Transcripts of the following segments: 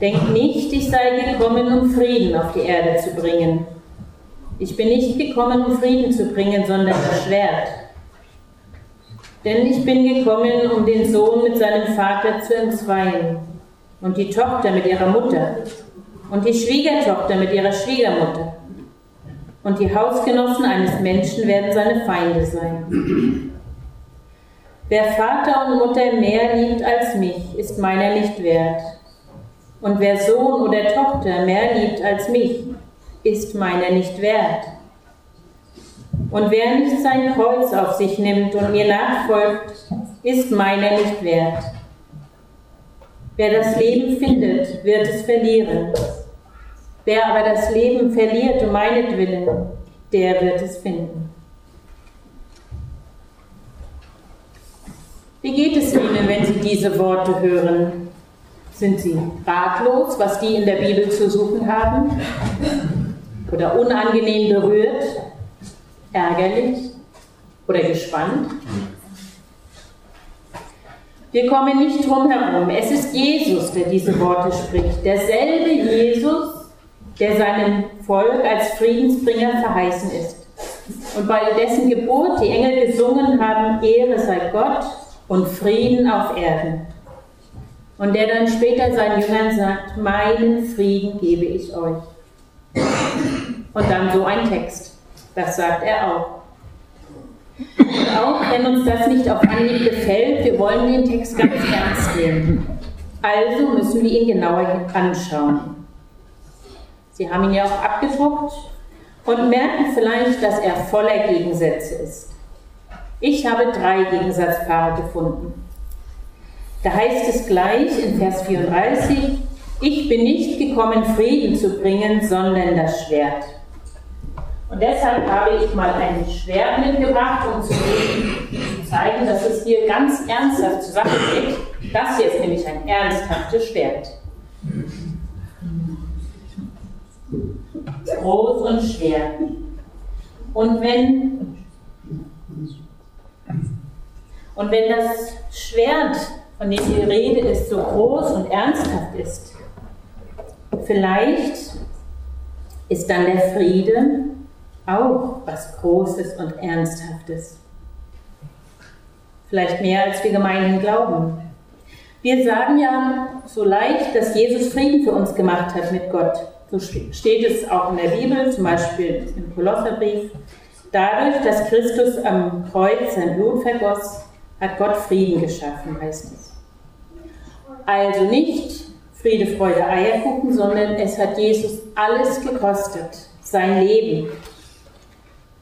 Denkt nicht, ich sei gekommen, um Frieden auf die Erde zu bringen. Ich bin nicht gekommen, um Frieden zu bringen, sondern das Schwert. Denn ich bin gekommen, um den Sohn mit seinem Vater zu entzweien und die Tochter mit ihrer Mutter und die Schwiegertochter mit ihrer Schwiegermutter. Und die Hausgenossen eines Menschen werden seine Feinde sein. Wer Vater und Mutter mehr liebt als mich, ist meiner nicht wert. Und wer Sohn oder Tochter mehr liebt als mich, ist meiner nicht wert. Und wer nicht sein Kreuz auf sich nimmt und mir nachfolgt, ist meiner nicht wert. Wer das Leben findet, wird es verlieren. Wer aber das Leben verliert um meinetwillen, der wird es finden. Wie geht es Ihnen, wenn Sie diese Worte hören? Sind Sie ratlos, was die in der Bibel zu suchen haben? Oder unangenehm berührt? Ärgerlich? Oder gespannt? Wir kommen nicht drum herum. Es ist Jesus, der diese Worte spricht. Derselbe Jesus, der seinem Volk als Friedensbringer verheißen ist. Und bei dessen Geburt die Engel gesungen haben, Ehre sei Gott und Frieden auf Erden. Und der dann später seinen Jüngern sagt, meinen Frieden gebe ich euch. Und dann so ein Text. Das sagt er auch. Und auch wenn uns das nicht auf Anhieb gefällt, wir wollen den Text ganz ernst nehmen. Also müssen wir ihn genauer anschauen. Sie haben ihn ja auch abgedruckt und merken vielleicht, dass er voller Gegensätze ist. Ich habe drei Gegensatzpaare gefunden. Da heißt es gleich in Vers 34, ich bin nicht gekommen, Frieden zu bringen, sondern das Schwert. Und deshalb habe ich mal ein Schwert mitgebracht, um zu, zeigen, dass es hier ganz ernsthaft zur Sache geht. Das hier ist nämlich ein ernsthaftes Schwert. Groß und schwer. Und wenn und wenn das Schwert, von dem die Rede ist, so groß und ernsthaft ist, vielleicht ist dann der Friede auch was Großes und Ernsthaftes. Vielleicht mehr, als wir gemeinhin glauben. Wir sagen ja so leicht, dass Jesus Frieden für uns gemacht hat mit Gott. So steht es auch in der Bibel, zum Beispiel im Kolosserbrief. Dadurch, dass Christus am Kreuz sein Blut vergoss, hat Gott Frieden geschaffen, heißt es. Also nicht Friede, Freude, Eierkuchen, sondern es hat Jesus alles gekostet, sein Leben.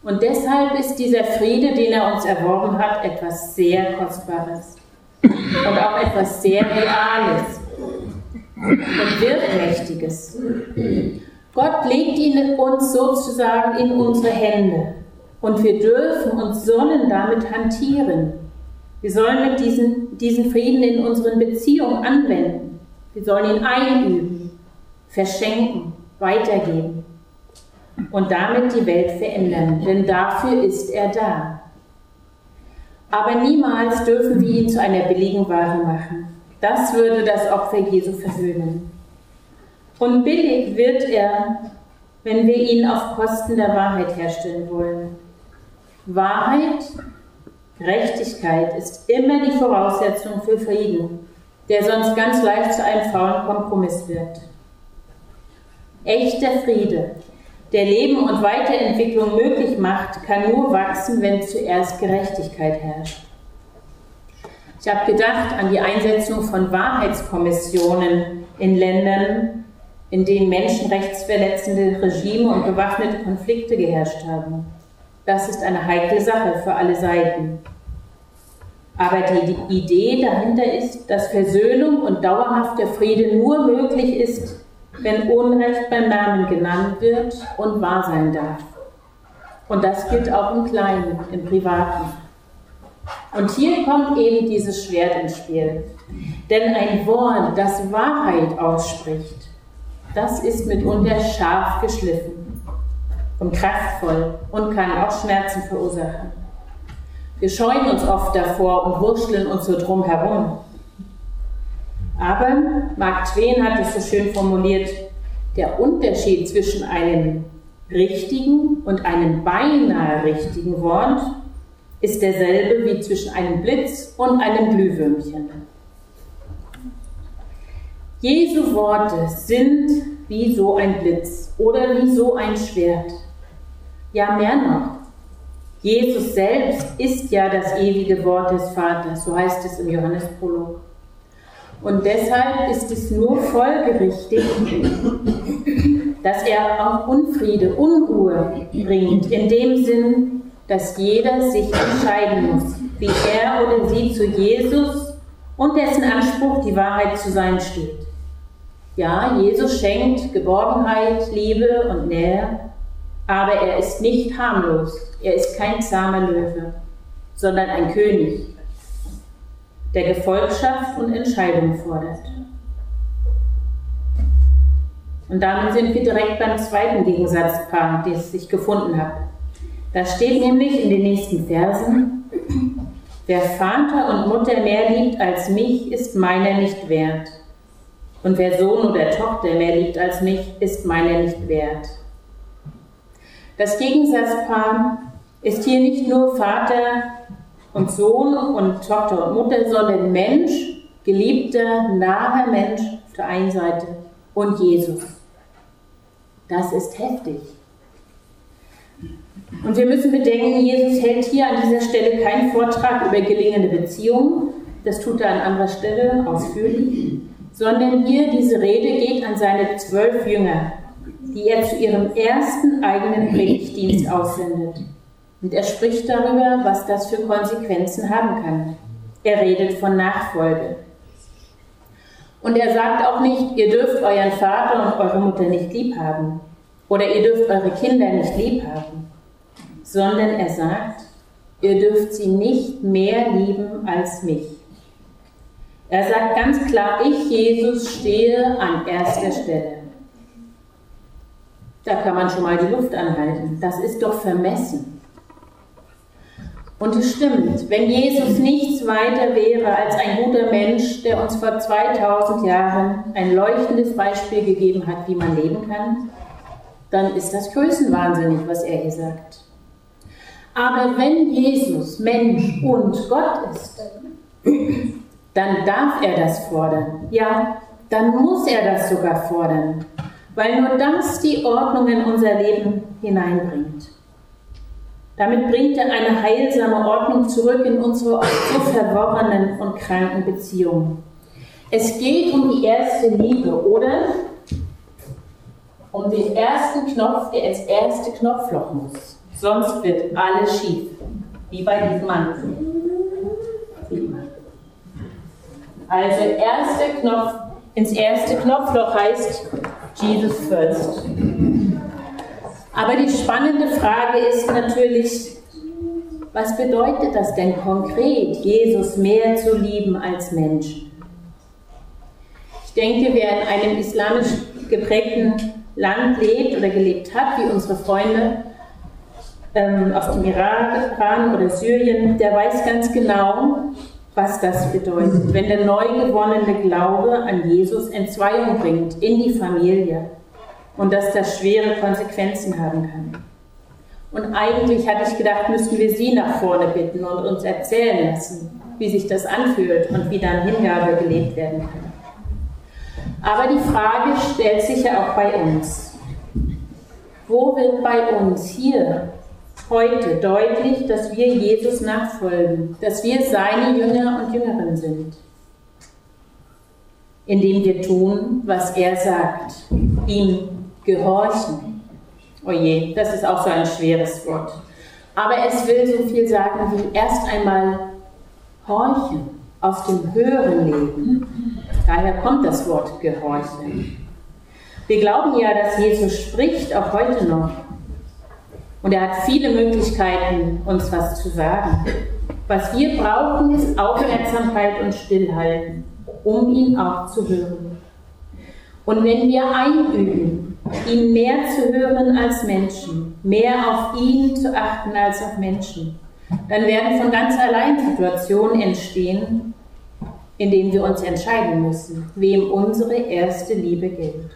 Und deshalb ist dieser Friede, den er uns erworben hat, etwas sehr Kostbares und auch etwas sehr Reales und Wirkmächtiges. Gott legt ihn uns sozusagen in unsere Hände und wir dürfen und sollen damit hantieren. Wir sollen diesen, diesen Frieden in unseren Beziehungen anwenden. Wir sollen ihn einüben, verschenken, weitergeben und damit die Welt verändern, denn dafür ist er da. Aber niemals dürfen wir ihn zu einer billigen Ware machen. Das würde das Opfer Jesu verhöhnen. Und billig wird er, wenn wir ihn auf Kosten der Wahrheit herstellen wollen. Wahrheit Gerechtigkeit ist immer die Voraussetzung für Frieden, der sonst ganz leicht zu einem faulen Kompromiss wird. Echter Friede, der Leben und Weiterentwicklung möglich macht, kann nur wachsen, wenn zuerst Gerechtigkeit herrscht. Ich habe gedacht an die Einsetzung von Wahrheitskommissionen in Ländern, in denen menschenrechtsverletzende Regime und bewaffnete Konflikte geherrscht haben. Das ist eine heikle Sache für alle Seiten. Aber die Idee dahinter ist, dass Versöhnung und dauerhafter Friede nur möglich ist, wenn Unrecht beim Namen genannt wird und wahr sein darf. Und das gilt auch im Kleinen, im Privaten. Und hier kommt eben dieses Schwert ins Spiel. Denn ein Wort, das Wahrheit ausspricht, das ist mitunter scharf geschliffen und kraftvoll und kann auch Schmerzen verursachen. Wir scheuen uns oft davor und wurschteln uns so drum herum. Aber Mark Twain hat es so schön formuliert, der Unterschied zwischen einem richtigen und einem beinahe richtigen Wort ist derselbe wie zwischen einem Blitz und einem Glühwürmchen. Jesu Worte sind wie so ein Blitz oder wie so ein Schwert. Ja, mehr noch. Jesus selbst ist ja das ewige Wort des Vaters, so heißt es im Johannesprolog. Und deshalb ist es nur folgerichtig, dass er auch Unfriede, Unruhe bringt, in dem Sinn, dass jeder sich entscheiden muss, wie er oder sie zu Jesus und dessen Anspruch, die Wahrheit zu sein steht. Ja, Jesus schenkt Geborgenheit, Liebe und Nähe, aber er ist nicht harmlos. Er ist kein zahmer Löwe, sondern ein König, der Gefolgschaft und Entscheidung fordert. Und damit sind wir direkt beim zweiten Gegensatzpaar, das ich gefunden habe. Da steht nämlich in den nächsten Versen, wer Vater und Mutter mehr liebt als mich, ist meiner nicht wert. Und wer Sohn oder Tochter mehr liebt als mich, ist meiner nicht wert. Das Gegensatzpaar ist hier nicht nur Vater und Sohn und Tochter und Mutter, sondern Mensch, geliebter, naher Mensch auf der einen Seite und Jesus. Das ist heftig. Und wir müssen bedenken, Jesus hält hier an dieser Stelle keinen Vortrag über gelingende Beziehungen, das tut er an anderer Stelle ausführlich, sondern hier diese Rede geht an seine zwölf Jünger, die er zu ihrem ersten eigenen Predigtdienst aussendet. Und er spricht darüber, was das für Konsequenzen haben kann. Er redet von Nachfolge. Und er sagt auch nicht, ihr dürft euren Vater und eure Mutter nicht lieb haben oder ihr dürft eure Kinder nicht lieb haben, sondern er sagt, ihr dürft sie nicht mehr lieben als mich. Er sagt ganz klar, ich, Jesus, stehe an erster Stelle. Da kann man schon mal die Luft anhalten. Das ist doch vermessen. Und es stimmt, wenn Jesus nichts weiter wäre als ein guter Mensch, der uns vor 2000 Jahren ein leuchtendes Beispiel gegeben hat, wie man leben kann, dann ist das größenwahnsinnig, was er hier sagt. Aber wenn Jesus Mensch und Gott ist, dann darf er das fordern. Ja, dann muss er das sogar fordern, weil nur das die Ordnung in unser Leben hineinbringt. Damit bringt er eine heilsame Ordnung zurück in unsere so verworrenen und kranken Beziehungen. Es geht um die erste Liebe, oder? Um den ersten Knopf, der ins erste Knopfloch muss. Sonst wird alles schief. Wie bei diesem Mann. Also erster Knopf ins erste Knopfloch heißt Jesus first. Aber die spannende Frage ist natürlich, was bedeutet das denn konkret, Jesus mehr zu lieben als Mensch? Ich denke, wer in einem islamisch geprägten Land lebt oder gelebt hat, wie unsere Freunde ähm, aus dem Iran oder Syrien, der weiß ganz genau, was das bedeutet, wenn der neu gewonnene Glaube an Jesus Entzweiung bringt in die Familie und dass das schwere Konsequenzen haben kann. Und eigentlich hatte ich gedacht, müssten wir Sie nach vorne bitten und uns erzählen lassen, wie sich das anfühlt und wie dann Hingabe gelebt werden kann. Aber die Frage stellt sich ja auch bei uns. Wo wird bei uns hier heute deutlich, dass wir Jesus nachfolgen, dass wir seine Jünger und Jüngerinnen sind? Indem wir tun, was er sagt, ihm gehorchen. Oje, das ist auch so ein schweres Wort. Aber es will so viel sagen wie erst einmal horchen, auf dem Hören leben. Daher kommt das Wort gehorchen. Wir glauben ja, dass Jesus spricht, auch heute noch. Und er hat viele Möglichkeiten, uns was zu sagen. Was wir brauchen, ist Aufmerksamkeit und Stillhalten, um ihn auch zu hören. Und wenn wir einüben, ihn mehr zu hören als Menschen, mehr auf ihn zu achten als auf Menschen, dann werden von ganz allein Situationen entstehen, in denen wir uns entscheiden müssen, wem unsere erste Liebe gilt.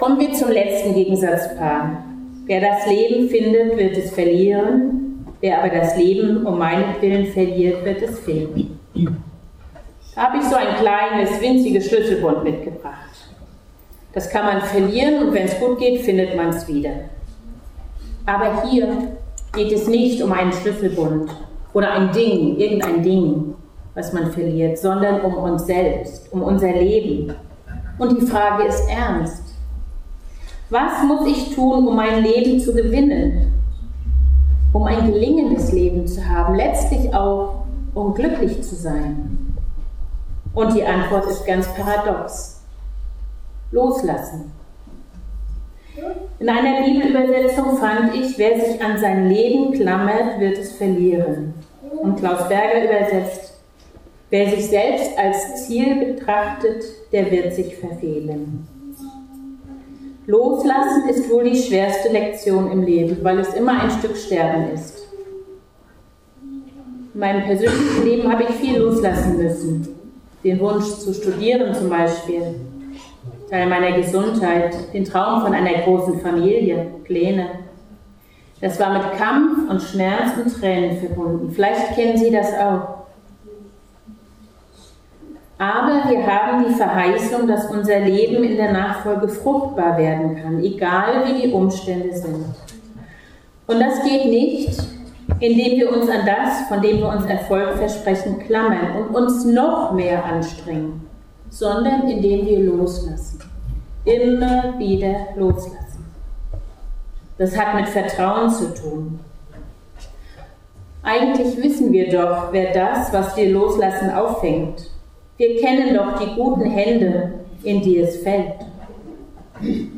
Kommen wir zum letzten Gegensatzpaar. Wer das Leben findet, wird es verlieren. Wer aber das Leben um meinetwillen verliert, wird es finden. Da habe ich so ein kleines, winziges Schlüsselbund mitgebracht. Das kann man verlieren und wenn es gut geht, findet man es wieder. Aber hier geht es nicht um einen Schlüsselbund oder ein Ding, irgendein Ding, was man verliert, sondern um uns selbst, um unser Leben. Und die Frage ist ernst. Was muss ich tun, um mein Leben zu gewinnen? Um ein gelingendes Leben zu haben, letztlich auch, um glücklich zu sein? Und die Antwort ist ganz paradox. Loslassen. In einer Bibelübersetzung fand ich, wer sich an sein Leben klammert, wird es verlieren. Und Klaus Berger übersetzt, wer sich selbst als Ziel betrachtet, der wird sich verfehlen. Loslassen ist wohl die schwerste Lektion im Leben, weil es immer ein Stück Sterben ist. In meinem persönlichen Leben habe ich viel loslassen müssen. Den Wunsch zu studieren zum Beispiel, Teil meiner Gesundheit, den Traum von einer großen Familie, Pläne. Das war mit Kampf und Schmerz und Tränen verbunden. Vielleicht kennen Sie das auch. Aber wir haben die Verheißung, dass unser Leben in der Nachfolge fruchtbar werden kann, egal wie die Umstände sind. Und das geht nicht, indem wir uns an das, von dem wir uns Erfolg versprechen, klammern und uns noch mehr anstrengen, sondern indem wir loslassen. Immer wieder loslassen. Das hat mit Vertrauen zu tun. Eigentlich wissen wir doch, wer das, was wir loslassen, auffängt wir kennen doch die guten Hände, in die es fällt.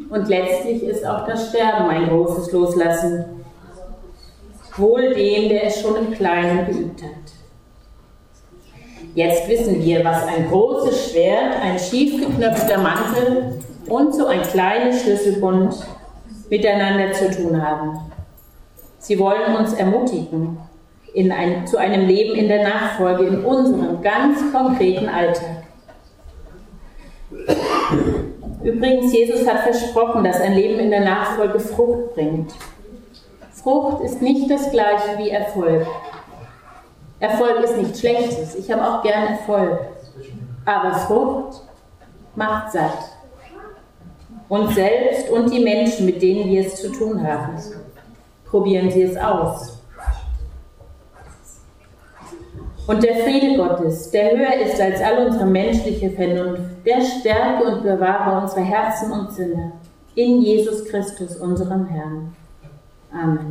Und letztlich ist auch das Sterben ein großes Loslassen. Wohl dem, der es schon im Kleinen geübt hat. Jetzt wissen wir, was ein großes Schwert, ein schief geknöpfter Mantel und so ein kleines Schlüsselbund miteinander zu tun haben. Sie wollen uns ermutigen, ein, zu einem Leben in der Nachfolge, in unserem ganz konkreten Alltag. Übrigens, Jesus hat versprochen, dass ein Leben in der Nachfolge Frucht bringt. Frucht ist nicht das gleiche wie Erfolg. Erfolg ist nichts Schlechtes. Ich habe auch gern Erfolg. Aber Frucht macht satt. Uns selbst und die Menschen, mit denen wir es zu tun haben. Probieren Sie es aus. Und der Friede Gottes, der höher ist als all unsere menschliche Vernunft, der stärke und bewahre unsere Herzen und Sinne in Jesus Christus, unserem Herrn. Amen.